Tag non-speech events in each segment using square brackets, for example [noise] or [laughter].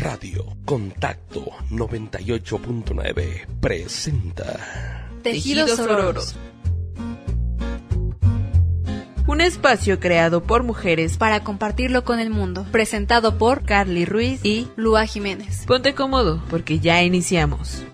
Radio Contacto 98.9 presenta Tejidos Ororos. Un espacio creado por mujeres para compartirlo con el mundo. Presentado por Carly Ruiz y Lua Jiménez. Ponte cómodo porque ya iniciamos.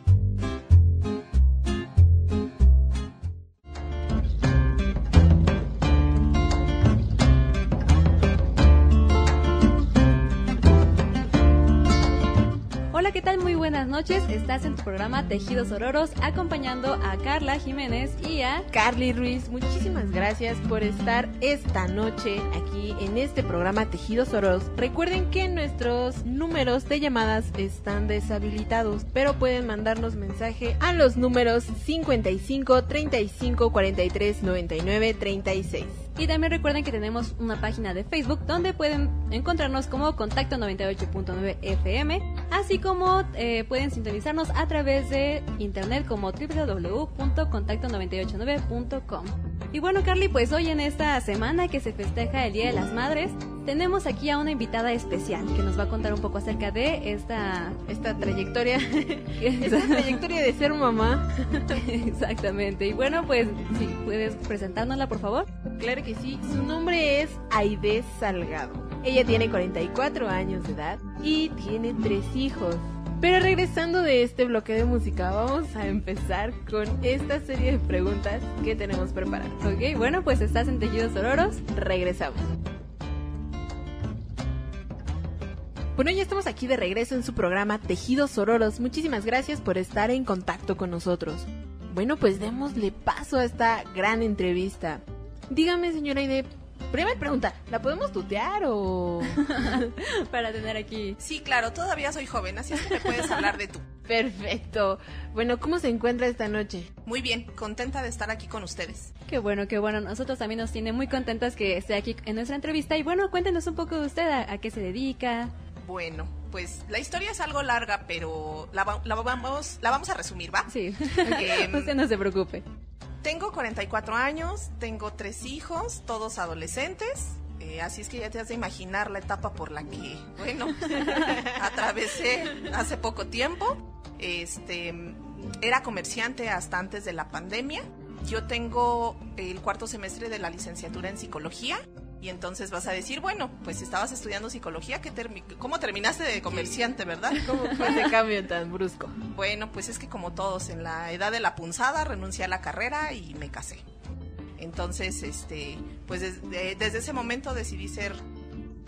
En tu programa Tejidos Ororos acompañando a Carla Jiménez y a Carly Ruiz, muchísimas gracias por estar esta noche aquí en este programa Tejidos Ororos. Recuerden que nuestros números de llamadas están deshabilitados, pero pueden mandarnos mensaje a los números 55 35 43 99 36. Y también recuerden que tenemos una página de Facebook donde pueden encontrarnos como Contacto 98.9 FM, así como eh, pueden sintonizarnos a través de internet como www.contacto989.com. Y bueno, Carly, pues hoy en esta semana que se festeja el Día de las Madres, tenemos aquí a una invitada especial que nos va a contar un poco acerca de esta Esta trayectoria, [laughs] esta trayectoria de ser mamá. [laughs] Exactamente. Y bueno, pues si puedes presentárnosla, por favor. Claro que sí, su nombre es Aide Salgado. Ella tiene 44 años de edad y tiene tres hijos. Pero regresando de este bloque de música, vamos a empezar con esta serie de preguntas que tenemos preparadas. Ok, bueno, pues estás en Tejidos Ororos. Regresamos. Bueno, ya estamos aquí de regreso en su programa Tejidos Ororos. Muchísimas gracias por estar en contacto con nosotros. Bueno, pues démosle paso a esta gran entrevista. Dígame, señora Aide, primera pregunta, ¿la podemos tutear o...? [laughs] Para tener aquí. Sí, claro, todavía soy joven, así es que me puedes hablar de tú. [laughs] Perfecto. Bueno, ¿cómo se encuentra esta noche? Muy bien, contenta de estar aquí con ustedes. Qué bueno, qué bueno. Nosotros también nos tiene muy contentas que esté aquí en nuestra entrevista. Y bueno, cuéntenos un poco de usted, a, a qué se dedica. Bueno, pues la historia es algo larga, pero la, va- la vamos, la vamos a resumir, ¿va? Sí, [laughs] Em, usted no se preocupe. Tengo 44 años, tengo tres hijos, todos adolescentes. eh, así es que ya te has de imaginar la etapa por la que, bueno, [laughs] atravesé hace poco tiempo. Este, era comerciante hasta antes de la pandemia. Yo tengo el cuarto semestre de la licenciatura en psicología. Y entonces vas a decir, bueno, pues estabas estudiando psicología, ¿qué termi- ¿cómo terminaste de comerciante, verdad? ¿Cómo fue ese cambio tan brusco? Bueno, pues es que como todos, en la edad de la punzada renuncié a la carrera y me casé. Entonces, este, pues desde, desde ese momento decidí ser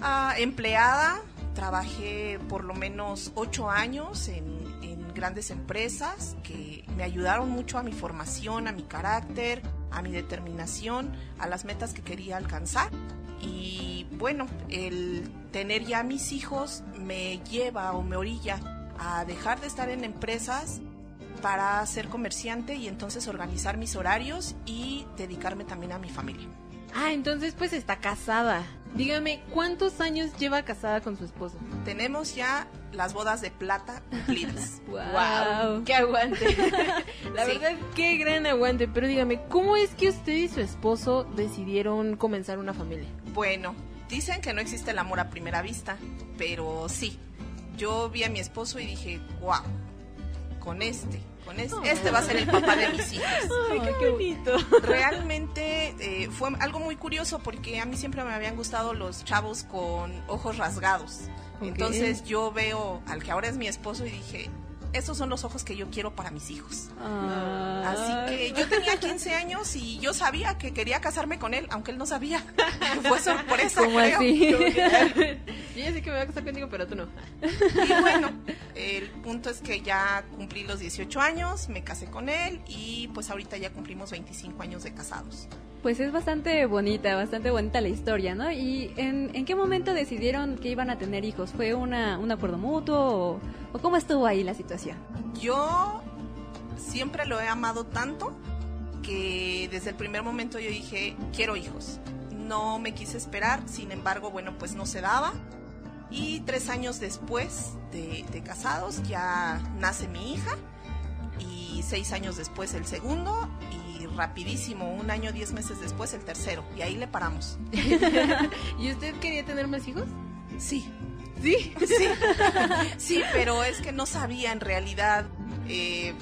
ah, empleada. Trabajé por lo menos ocho años en, en grandes empresas que me ayudaron mucho a mi formación, a mi carácter, a mi determinación, a las metas que quería alcanzar. Y bueno, el tener ya mis hijos me lleva o me orilla a dejar de estar en empresas para ser comerciante y entonces organizar mis horarios y dedicarme también a mi familia. Ah, entonces pues está casada. Dígame, ¿cuántos años lleva casada con su esposo? Tenemos ya las bodas de plata cumplidas. [laughs] Wow. ¡Qué aguante! [laughs] [laughs] La Sí. verdad, qué gran aguante. Pero dígame, ¿cómo es que usted y su esposo decidieron comenzar una familia? Bueno, dicen que no existe el amor a primera vista, pero sí. Yo vi a mi esposo y dije, wow, con este, con este, este va a ser el papá de mis hijos. ¡Ay, qué bonito! Realmente eh, fue algo muy curioso porque a mí siempre me habían gustado los chavos con ojos rasgados. Entonces yo veo al que ahora es mi esposo y dije, esos son los ojos que yo quiero para mis hijos. Así que yo tenía 15 años y yo sabía que quería casarme con él, aunque él no sabía. [laughs] Fue sorpresa, ¿Cómo creo. así? [laughs] Yo ya sé que me voy a casar contigo, pero tú no. Y bueno, el punto es que ya cumplí los 18 años, me casé con él y pues ahorita ya cumplimos 25 años de casados. Pues es bastante bonita, bastante bonita la historia, ¿no? ¿Y en, en qué momento decidieron que iban a tener hijos? ¿Fue una, un acuerdo mutuo o, o cómo estuvo ahí la situación? Yo siempre lo he amado tanto que desde el primer momento yo dije, quiero hijos. No me quise esperar, sin embargo, bueno, pues no se daba. Y tres años después de, de casados ya nace mi hija y seis años después el segundo y rapidísimo, un año, diez meses después el tercero. Y ahí le paramos. [laughs] ¿Y usted quería tener más hijos? Sí, Sí. Sí, [laughs] sí, pero es que no sabía en realidad eh,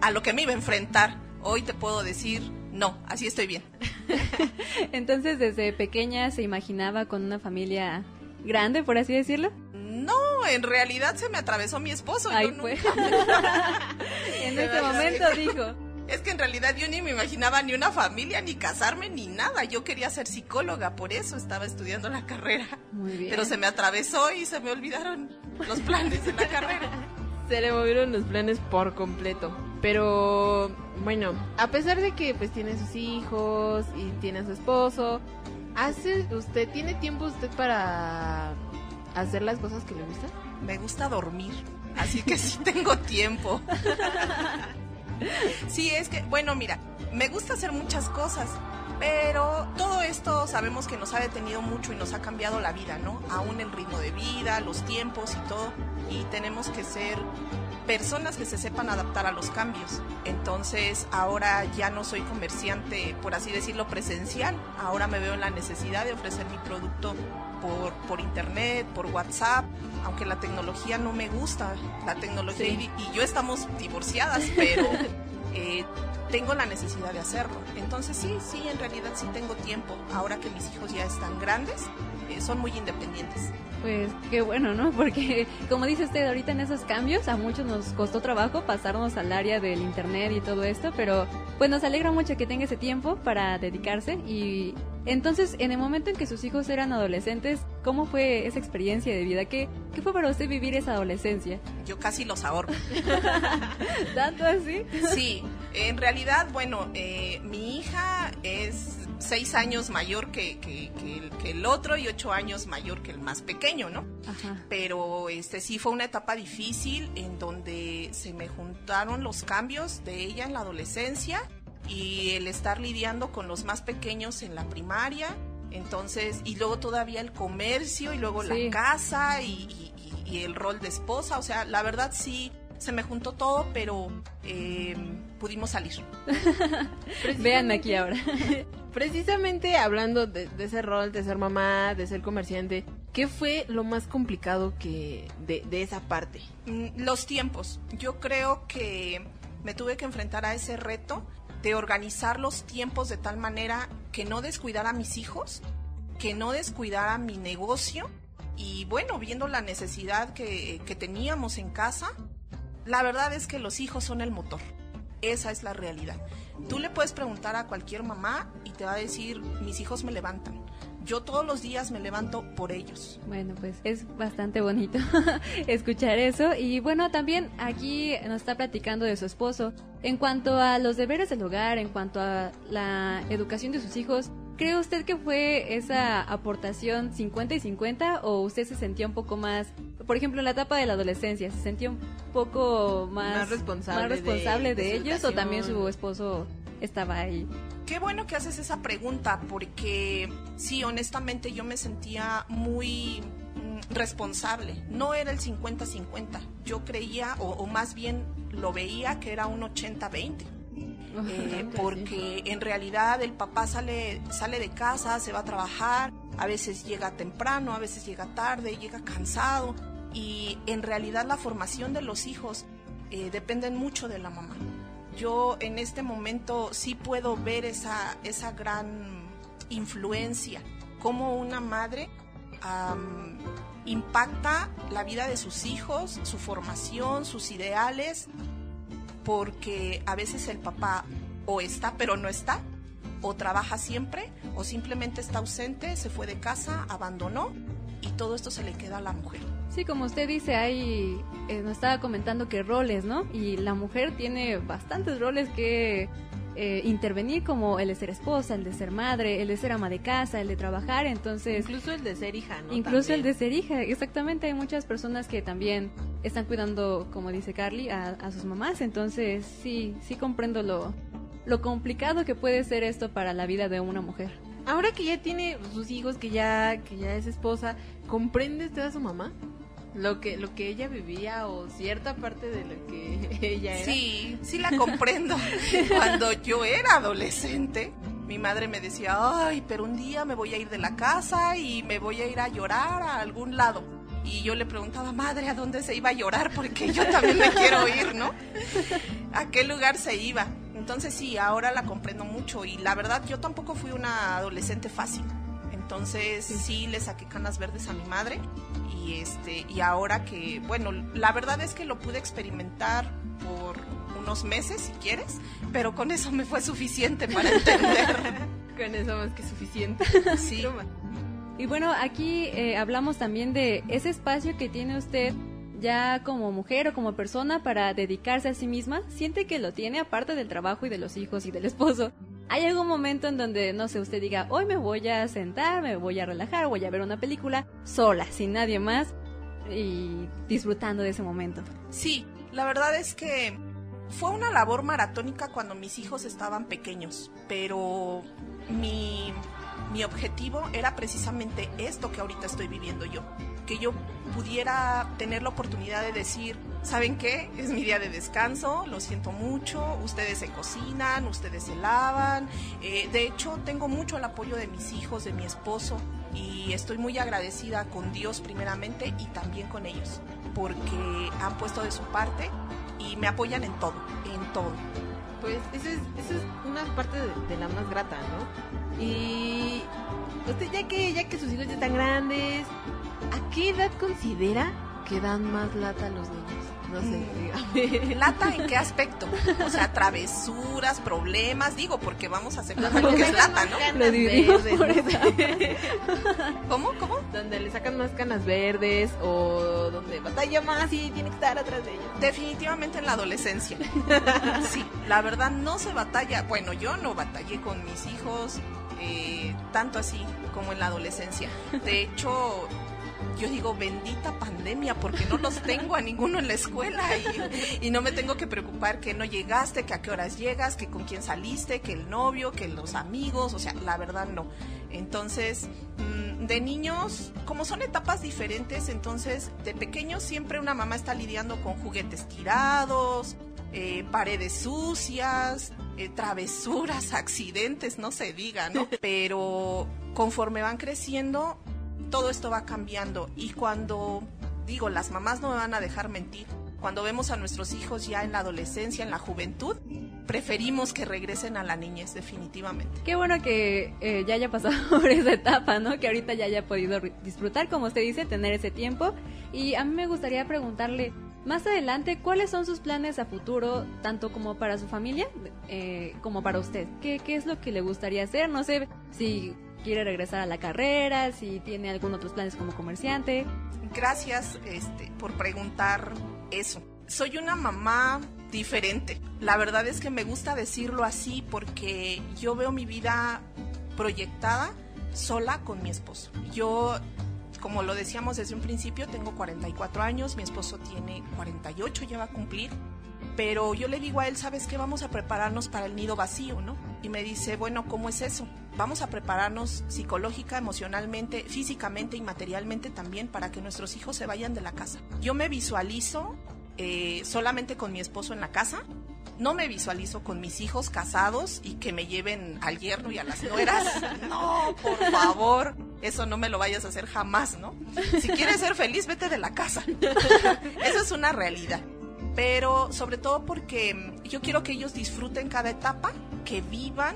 a lo que me iba a enfrentar. Hoy te puedo decir, no, así estoy bien. [laughs] Entonces, desde pequeña se imaginaba con una familia grande, por así decirlo. No, en realidad se me atravesó mi esposo. Ahí fue. nunca- [laughs] en ese momento dijo, Es que en realidad yo ni me imaginaba ni una familia, ni casarme, ni nada. Yo quería ser psicóloga, por eso estaba estudiando la carrera. muy bien. Pero se me atravesó y se me olvidaron los planes de la carrera. Se le movieron los planes por completo. Pero bueno, a pesar de que pues tiene sus hijos y tiene a su esposo, ¿hace usted, tiene tiempo usted para hacer las cosas que le gustan? Me gusta dormir, así que sí tengo tiempo. [laughs] [laughs] Sí, es que, bueno, mira, me gusta hacer muchas cosas, pero todo esto sabemos que nos ha detenido mucho y nos ha cambiado la vida, ¿no? Aún el ritmo de vida, los tiempos y todo, y tenemos que ser personas que se sepan adaptar a los cambios. Entonces, ahora ya no soy comerciante, por así decirlo, presencial. Ahora me veo en la necesidad de ofrecer mi producto por, por internet, por WhatsApp, aunque la tecnología no me gusta. La tecnología Sí. y, y yo estamos divorciadas, pero [laughs] eh, tengo la necesidad de hacerlo. Entonces, sí, sí, en realidad sí tengo tiempo. Ahora que mis hijos ya están grandes, eh, son muy independientes. Pues qué bueno, ¿no? [laughs] Porque como dice usted, ahorita en esos cambios a muchos nos costó trabajo pasarnos al área del internet y todo esto, pero pues nos alegra mucho que tenga ese tiempo para dedicarse y entonces en el momento en que sus hijos eran adolescentes, ¿cómo fue esa experiencia de vida? ¿Qué, qué fue para usted vivir esa adolescencia? Yo casi los ahorro. [laughs] ¿Tanto así? Sí, en realidad, bueno, eh, mi hija es seis años mayor que, que- que el, que el otro y ocho años mayor que el más pequeño, ¿no? Ajá. Pero este sí fue una etapa difícil en donde se me juntaron los cambios de ella en la adolescencia y el estar lidiando con los más pequeños en la primaria. Entonces, y luego todavía el comercio y luego Sí. la casa y, y- y- y el rol de esposa. O sea, la verdad sí, se me juntó todo, pero eh, pudimos salir. [laughs] Véanme aquí ahora. [laughs] Precisamente hablando de, ese rol, de ser mamá, de ser comerciante, ¿qué fue lo más complicado que de, esa parte? Mm, Los tiempos. Yo creo que me tuve que enfrentar a ese reto de organizar los tiempos de tal manera que no descuidara a mis hijos, que no descuidara mi negocio y bueno, viendo la necesidad que teníamos en casa, la verdad es que los hijos son el motor. Esa es la realidad. Tú le puedes preguntar a cualquier mamá y te va a decir, mis hijos me levantan. Yo todos los días me levanto por ellos. Bueno, pues es bastante bonito [laughs] escuchar eso. Y bueno, también aquí nos está platicando de su esposo. En cuanto a los deberes del hogar, en cuanto a la educación de sus hijos, ¿cree usted que fue esa aportación 50 y 50 o usted se sentía un poco más, por ejemplo, en la etapa de la adolescencia, se sentía un poco más, Más responsable más responsable de- de, de su ellos o también su esposo estaba ahí? Qué bueno que haces esa pregunta porque sí, honestamente yo me sentía muy mm, responsable. No era el 50-50. Yo creía, o, o más bien lo veía que era un 80-20. [laughs] Eh, porque en realidad el papá sale, sale de casa, se va a trabajar, a veces llega temprano, a veces llega tarde, llega cansado y en realidad la formación de los hijos eh, dependen mucho de la mamá. Yo en este momento sí puedo ver esa, esa gran influencia, como una madre impacta la vida de sus hijos, su formación, sus ideales, porque a veces el papá o está pero no está, o trabaja siempre, o simplemente está ausente, se fue de casa, abandonó, y todo esto se le queda a la mujer. Sí, como usted dice, hay, eh, nos estaba comentando que roles, ¿no? Y la mujer tiene bastantes roles que eh, intervenir, como el de ser esposa, el de ser madre, el de ser ama de casa, el de trabajar, entonces... Incluso el de ser hija, ¿no? Incluso el de ser hija, exactamente, hay muchas personas que también están cuidando, como dice Carly, a, a sus mamás, entonces sí, sí comprendo lo, lo complicado que puede ser esto para la vida de una mujer. Ahora que ya tiene sus hijos, que ya, que ya es esposa, ¿comprende usted a su mamá? Lo que, lo que ella vivía o cierta parte de lo que [laughs] ella era. Sí, sí la comprendo. [laughs] Cuando yo era adolescente, mi madre me decía, ay, pero un día me voy a ir de la casa y me voy a ir a llorar a algún lado. y yo le preguntaba, madre, ¿a dónde se iba a llorar? Porque yo también me quiero ir, ¿no? ¿A qué lugar se iba? Entonces sí, ahora la comprendo mucho y la verdad yo tampoco fui una adolescente fácil. Entonces sí le saqué canas verdes a mi madre y este y ahora que bueno, la verdad es que lo pude experimentar por unos meses si quieres, pero con eso me fue suficiente para entender. [laughs] Con eso más que suficiente. Sí. Y bueno, aquí eh, hablamos también de ese espacio que tiene usted ya como mujer o como persona para dedicarse a sí misma. ¿Siente que lo tiene aparte del trabajo y de los hijos y del esposo? ¿Hay algún momento en donde, no sé, usted diga, hoy me voy a sentar, me voy a relajar, voy a ver una película sola, sin nadie más y disfrutando de ese momento? Sí, la verdad es que fue una labor maratónica cuando mis hijos estaban pequeños, pero mi, mi objetivo era precisamente esto que ahorita estoy viviendo yo, que yo pudiera tener la oportunidad de decir, ¿saben qué? Es mi día de descanso, lo siento mucho, ustedes se cocinan, ustedes se lavan, eh, de hecho tengo mucho el apoyo de mis hijos, de mi esposo, y estoy muy agradecida con Dios primeramente y también con ellos, porque han puesto de su parte y me apoyan en todo, en todo. Pues eso es, eso es una parte de, de la más grata, ¿no? Y usted ya que, ya que sus hijos ya están grandes, ¿a qué edad considera que dan más lata a los niños? No sé, dígame. [laughs] ¿Lata en qué aspecto? O sea, travesuras, problemas, digo, porque vamos a aceptar lo que es lata, ¿no? Canas Lo dividimos verdes, por no sé. [laughs] ¿Cómo? ¿Cómo? donde le sacan más canas verdes o donde batalla más y tiene que estar atrás de ellos. Definitivamente en la adolescencia. [laughs] Sí, la verdad no se batalla. Bueno, yo no batallé con mis hijos eh, tanto así como en la adolescencia. De hecho, yo digo bendita pandemia porque no los tengo a ninguno en la escuela y, y no me tengo que preocupar que no llegaste, que a qué horas llegas, que con quién saliste, que el novio, que los amigos. O sea, la verdad no. Entonces, mm, de niños, como son etapas diferentes, entonces de pequeños siempre una mamá está lidiando con juguetes tirados, eh, paredes sucias, eh, travesuras, [laughs] accidentes, no se diga, ¿no? [laughs] Pero conforme van creciendo, todo esto va cambiando y cuando digo, las mamás no me van a dejar mentir. Cuando vemos a nuestros hijos ya en la adolescencia, en la juventud, preferimos que regresen a la niñez definitivamente. Qué bueno que eh, ya haya pasado [laughs] por esa etapa, ¿no? Que ahorita ya haya podido disfrutar, como usted dice, tener ese tiempo. Y a mí me gustaría preguntarle, más adelante, ¿cuáles son sus planes a futuro, tanto como para su familia, eh, como para usted? ¿Qué, ¿Qué es lo que le gustaría hacer? No sé si quiere regresar a la carrera, si tiene algún otros planes como comerciante. Gracias este, por preguntar eso. Soy una mamá diferente. La verdad es que me gusta decirlo así porque yo veo mi vida proyectada sola con mi esposo. Yo, como lo decíamos desde un principio, tengo 44 años, mi esposo tiene 48, ya va a cumplir. Pero yo le digo a él, ¿sabes qué? Vamos a prepararnos para el nido vacío, ¿no? Y me dice, bueno, ¿cómo es eso? Vamos a prepararnos psicológica, emocionalmente, físicamente y materialmente también para que nuestros hijos se vayan de la casa. Yo me visualizo eh, solamente con mi esposo en la casa. No me visualizo con mis hijos casados y que me lleven al yerno y a las nueras. [laughs] No, por favor. Eso no me lo vayas a hacer jamás, ¿no? Si quieres ser feliz, vete de la casa. [laughs] Eso es una realidad pero sobre todo porque yo quiero que ellos disfruten cada etapa, que vivan,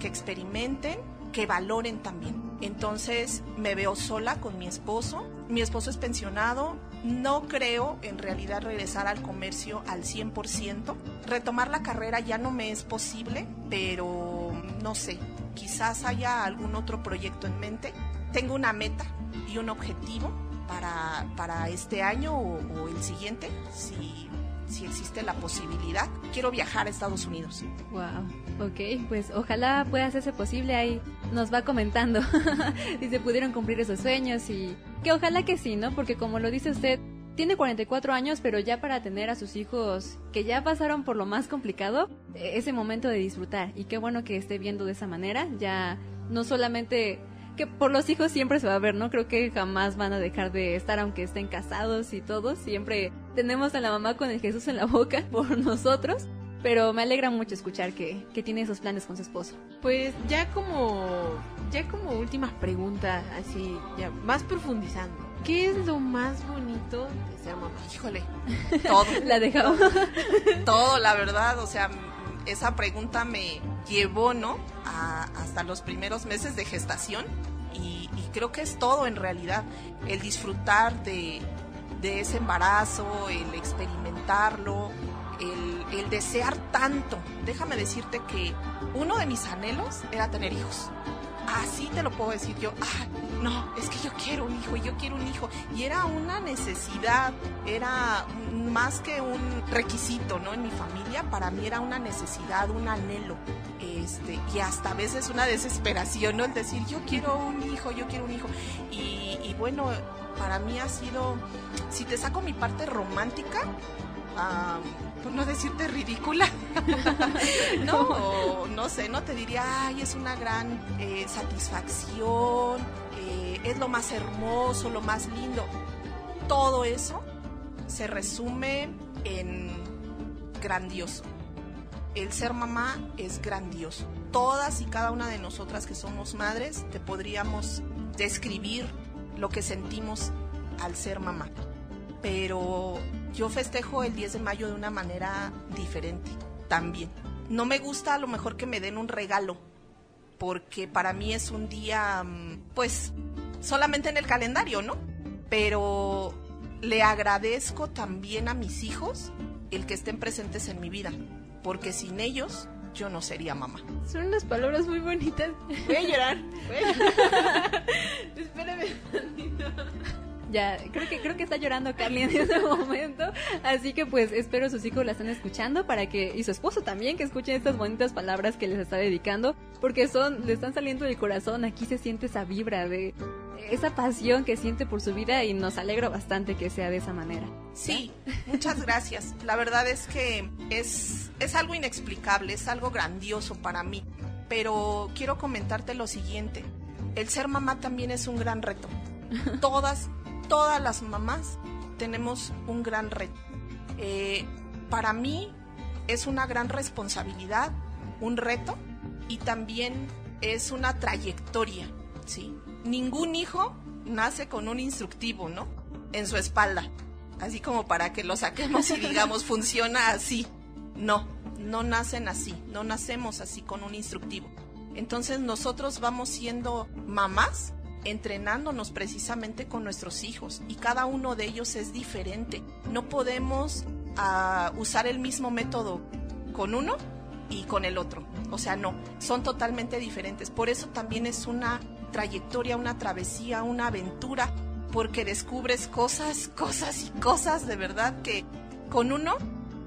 que experimenten, que valoren también. Entonces me veo sola con mi esposo, mi esposo es pensionado, no creo en realidad regresar al comercio al 100%, retomar la carrera ya no me es posible, pero no sé, quizás haya algún otro proyecto en mente. Tengo una meta y un objetivo para, para este año o, o el siguiente, si si existe la posibilidad. Quiero viajar a Estados Unidos. Wow, ok, pues ojalá pueda hacerse posible ahí. Nos va comentando [laughs] si se pudieron cumplir esos sueños y que ojalá que sí, ¿no? Porque como lo dice usted, tiene 44 años, pero ya para tener a sus hijos que ya pasaron por lo más complicado, eh, ese momento de disfrutar. Y qué bueno que esté viendo de esa manera, ya no solamente que por los hijos siempre se va a ver, ¿no? Creo que jamás van a dejar de estar aunque estén casados y todos. Siempre tenemos a la mamá con el Jesús en la boca [laughs] por nosotros. Pero me alegra mucho escuchar que, que tiene esos planes con su esposo. Pues ya como ya como última pregunta, así ya más profundizando. ¿Qué es lo más bonito de ser mamá? Híjole, [laughs] todo. La dejamos. [laughs] todo, la verdad, o sea, esa pregunta me llevó, ¿no? A- hasta los primeros meses de gestación y, creo que es todo en realidad, el disfrutar de, ese embarazo, el experimentarlo, el, desear tanto. Déjame decirte que uno de mis anhelos era tener hijos. Así te lo puedo decir yo. Ah, no, es que yo quiero un hijo, y yo quiero un hijo. Y era una necesidad, era más que un requisito, ¿no? En mi familia, para mí era una necesidad, un anhelo. Este, y hasta a veces una desesperación, ¿no? El decir, yo quiero un hijo, yo quiero un hijo. Y, bueno, para mí ha sido, si te saco mi parte romántica, ah, por no decirte ridícula, [laughs] no, no sé, no te diría, ay, es una gran eh, satisfacción, eh, es lo más hermoso, lo más lindo. Todo eso se resume en grandioso. El ser mamá es grandioso. Todas y cada una de nosotras que somos madres te podríamos describir lo que sentimos al ser mamá. Pero yo festejo el 10 de mayo de una manera diferente también. No me gusta a lo mejor que me den un regalo, porque para mí es un día, mm, pues, solamente en el calendario, ¿no? Pero le agradezco también a mis hijos el que estén presentes en mi vida, porque sin ellos yo no sería mamá. Son unas palabras muy bonitas. Voy a llorar. Voy a llorar. [laughs] Espérame. Ya, creo que creo que está llorando Carly en este [laughs] momento, así que pues espero sus hijos la estén escuchando para que y su esposo también que escuchen estas bonitas palabras que les está dedicando, porque son le están saliendo del corazón, aquí se siente esa vibra de esa pasión que siente por su vida y nos alegra bastante que sea de esa manera. Sí, [laughs] muchas gracias. La verdad es que es, es algo inexplicable, es algo grandioso para mí. Pero quiero comentarte lo siguiente. El ser mamá también es un gran reto. [laughs] Todas, todas las mamás tenemos un gran reto. Eh, para mí es una gran responsabilidad, un reto y también es una trayectoria, ¿sí? Ningún hijo nace con un instructivo, ¿no? En su espalda así como para que lo saquemos y digamos [laughs] funciona así. No, no nacen así, no nacemos así con un instructivo. Entonces nosotros vamos siendo mamás entrenándonos precisamente con nuestros hijos y cada uno de ellos es diferente. No podemos ah, usar el mismo método con uno y con el otro. O sea, no, son totalmente diferentes. Por eso también es una trayectoria, una travesía, una aventura porque descubres cosas, cosas y cosas de verdad que con uno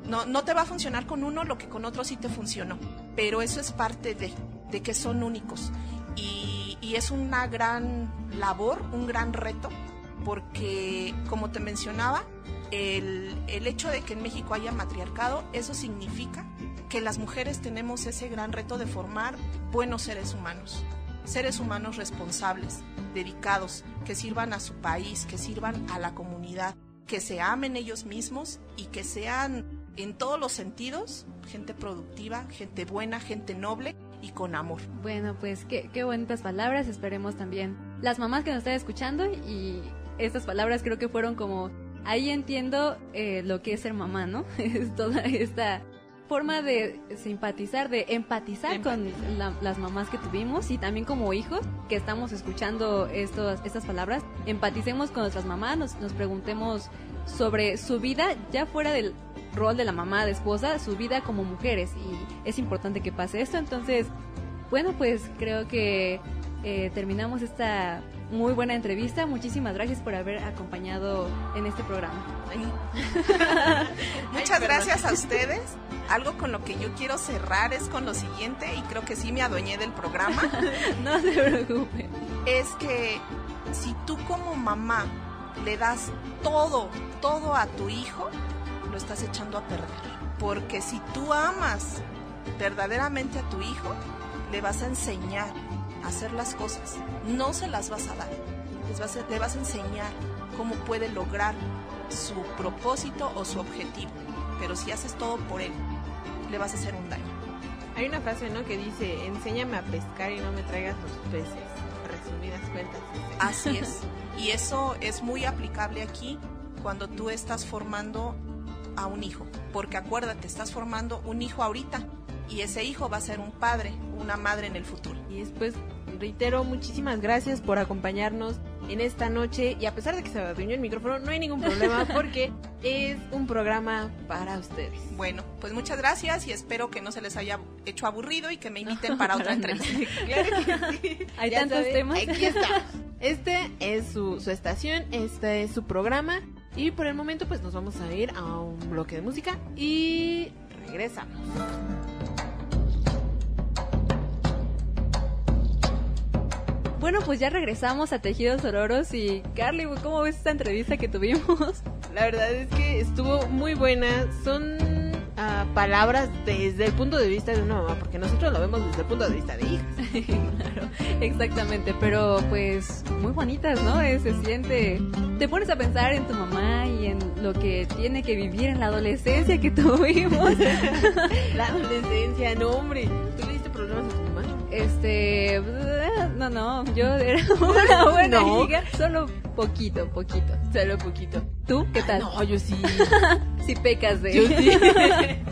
no, no te va a funcionar con uno lo que con otro sí te funcionó. Pero eso es parte de, de que son únicos. Y, y es una gran labor, un gran reto, porque como te mencionaba, el, el hecho de que en México haya matriarcado, eso significa que las mujeres tenemos ese gran reto de formar buenos seres humanos seres humanos responsables, dedicados, que sirvan a su país, que sirvan a la comunidad, que se amen ellos mismos y que sean en todos los sentidos gente productiva, gente buena, gente noble y con amor. Bueno, pues qué, qué bonitas palabras, esperemos también las mamás que nos están escuchando y estas palabras creo que fueron como, ahí entiendo eh, lo que es ser mamá, ¿no? [laughs] Es toda esta forma de simpatizar, de empatizar con la- las mamás que tuvimos y también como hijos que estamos escuchando estos, estas palabras, empaticemos con nuestras mamás, nos, nos preguntemos sobre su vida ya fuera del rol de la mamá, de esposa, su vida como mujeres y es importante que pase esto, entonces, bueno, pues creo que eh, terminamos esta muy buena entrevista, muchísimas gracias por haber acompañado en este programa. [laughs] Muchas gracias a ustedes. Algo con lo que yo quiero cerrar es con lo siguiente, y creo que sí me adueñé del programa, [laughs] No se preocupe. es que si tú como mamá le das todo, todo a tu hijo, lo estás echando a perder. Porque si tú amas verdaderamente a tu hijo, le vas a enseñar a hacer las cosas. No se las vas a dar. Les vas a- le vas a enseñar cómo puede lograr su propósito o su objetivo. Pero si haces todo por él, le vas a hacer un daño. Hay una frase, ¿no? Que dice, enséñame a pescar y no me traigas los peces resumidas cuentas. Así es. [laughs] Y eso es muy aplicable aquí cuando tú estás formando a un hijo. Porque acuérdate, estás formando un hijo ahorita y ese hijo va a ser un padre, una madre en el futuro. Y después, reitero, muchísimas gracias por acompañarnos en esta noche. Y a pesar de que se adueñó el micrófono, no hay ningún problema [laughs] porque es un programa para ustedes. Bueno, pues muchas gracias y espero que no se les haya hecho aburrido y que me inviten para otra entrevista. [laughs] Claro que sí. Hay Ya tantos temas. Aquí estamos. [laughs] Este es su, su estación, este es su programa. Y por el momento, pues nos vamos a ir a un bloque de música y regresamos. Bueno, pues ya regresamos a Tejidos Ororos y Carly, ¿cómo ves esta entrevista que tuvimos? La verdad es que estuvo muy buena. Son ah, palabras desde el punto de vista de una mamá, porque nosotros lo vemos desde el punto de vista de hijas. [laughs] claro, exactamente, pero pues muy bonitas, ¿no? Eh, Se siente, te pones a pensar en tu mamá y en lo que tiene que vivir en la adolescencia que [laughs] tuvimos. La adolescencia, no hombre. ¿Tú le diste problemas a tu mamá? Este, no, no, yo era [laughs] una [laughs] buena No. hija, solo poquito, poquito. Solo poquito. ¿Tú qué tal? No, yo sí. [laughs] Si pecas de... Yo sí.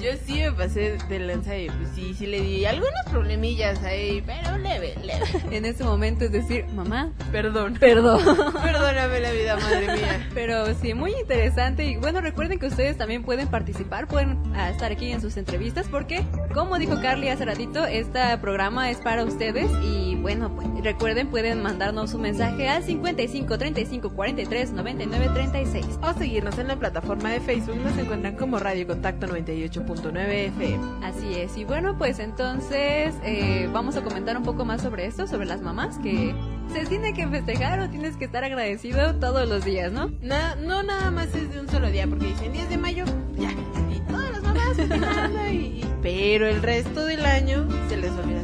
yo sí me pasé de lanza y pues sí, sí le di algunos problemillas ahí, pero leve, leve. En ese momento es decir, mamá, Perdón. perdón. Perdóname la vida, madre mía. Pero sí, muy interesante. Y bueno, recuerden que ustedes también pueden participar, pueden ah, estar aquí en sus entrevistas, porque, como dijo Carly hace ratito, este programa es para ustedes. Y bueno, pues recuerden, pueden mandarnos un mensaje al 55 35 43 99 36. O seguirnos en la plataforma de Facebook, nos encuentran como Radio Contacto 98.9 FM. Así es. Y bueno, pues entonces eh, vamos a comentar un poco más sobre esto, sobre las mamás que se tiene que festejar o tienes que estar agradecido todos los días, ¿no? Na- no nada más es de un solo día, porque dicen 10 de mayo, ya, y todas las mamás [laughs] y, y- Pero el resto del año se les olvida.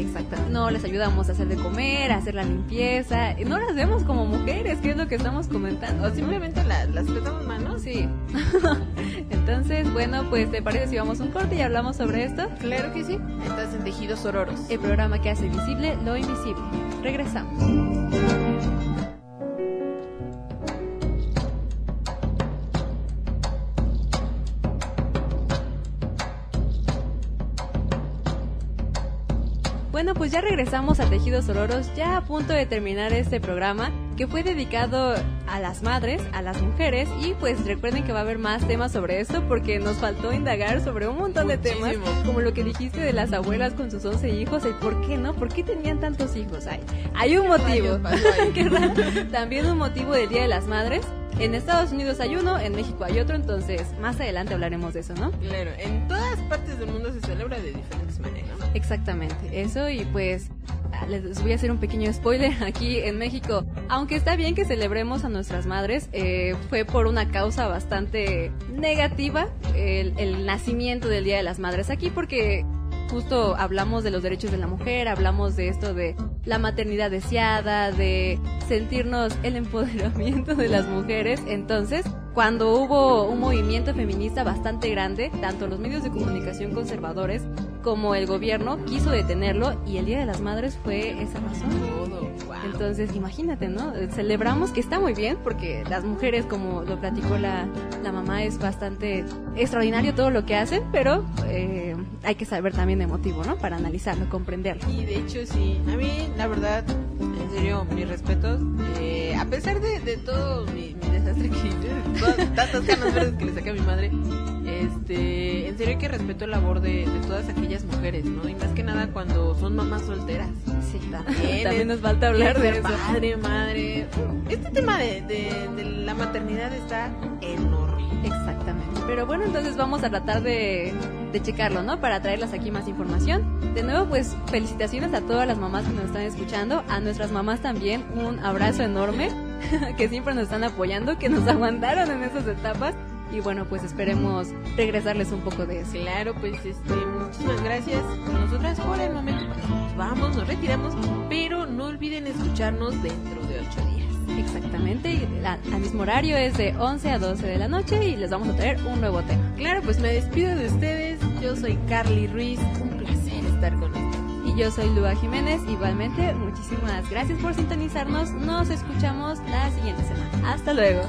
Exacto. No les ayudamos a hacer de comer, a hacer la limpieza. No las vemos como mujeres, que es lo que estamos comentando. O simplemente la- las tratamos mal, ¿no? Sí. [laughs] Entonces, bueno, pues ¿te parece si vamos a un corte y hablamos sobre esto? Claro que sí. Estás en Tejidos Ororos. El programa que hace visible lo invisible. Regresamos. Bueno, pues ya regresamos a Tejidos Ororos, ya a punto de terminar este programa que fue dedicado a las madres, a las mujeres y pues recuerden que va a haber más temas sobre esto porque nos faltó indagar sobre un montón de temas Muchísimo. como lo que dijiste de las abuelas con sus 11 hijos, el por qué no, por qué tenían tantos hijos. Hay, hay un motivo. [laughs] También un motivo del Día de las Madres. En Estados Unidos hay uno, en México hay otro, entonces más adelante hablaremos de eso, ¿no? Claro, en todas partes del mundo se celebra de diferentes maneras. Exactamente, eso y pues ah, les voy a hacer un pequeño spoiler [laughs] aquí en México. Aunque está bien que celebremos a nuestras madres, eh, fue por una causa bastante negativa el, el nacimiento del Día de las Madres aquí porque justo hablamos de los derechos de la mujer, hablamos de esto de la maternidad deseada, de sentirnos el [laughs] empoderamiento de las mujeres. Entonces, cuando hubo un movimiento feminista bastante grande, tanto los medios de comunicación conservadores como el gobierno quiso detenerlo y el Día de las Madres fue esa razón. Entonces, imagínate, ¿no? Celebramos que está muy bien porque las mujeres, como lo platicó la, la mamá, es bastante extraordinario todo lo que hacen, pero eh, hay que saber también el motivo, ¿no? Para analizarlo, comprenderlo. Y de hecho sí, a mí la verdad, en serio, mis respetos. eh, a pesar de, de todo mi, mi desastre que todas [laughs] tantas ganas verdes que le saqué a mi madre, este, en serio que respeto la labor de, de todas aquellas mujeres, ¿no? Y más que nada cuando son mamás solteras. Sí, También también nos falta hablar de eso. Padre, madre. Este tema de, de, de la maternidad está enorme. Exactamente. Pero bueno, entonces vamos a tratar de, de checarlo, ¿no? Para traerlas aquí más información. De nuevo, pues felicitaciones a todas las mamás que nos están escuchando. A nuestras mamás también un abrazo enorme. [laughs] Que siempre nos están apoyando, que nos [laughs] aguantaron en esas etapas. Y bueno, pues esperemos regresarles un poco de eso. Claro, pues este, muchísimas gracias. Nosotras por el momento vamos, nos retiramos, pero no olviden escucharnos dentro de ocho días. Exactamente. Y la- al mismo horario es de 11 a 12 de la noche y les vamos a traer un nuevo tema. Claro, pues me despido de ustedes. Yo soy Carly Ruiz. Un placer estar con ustedes. Y yo soy Lua Jiménez. Igualmente, muchísimas Gracias por sintonizarnos. Nos escuchamos la siguiente semana. Hasta luego.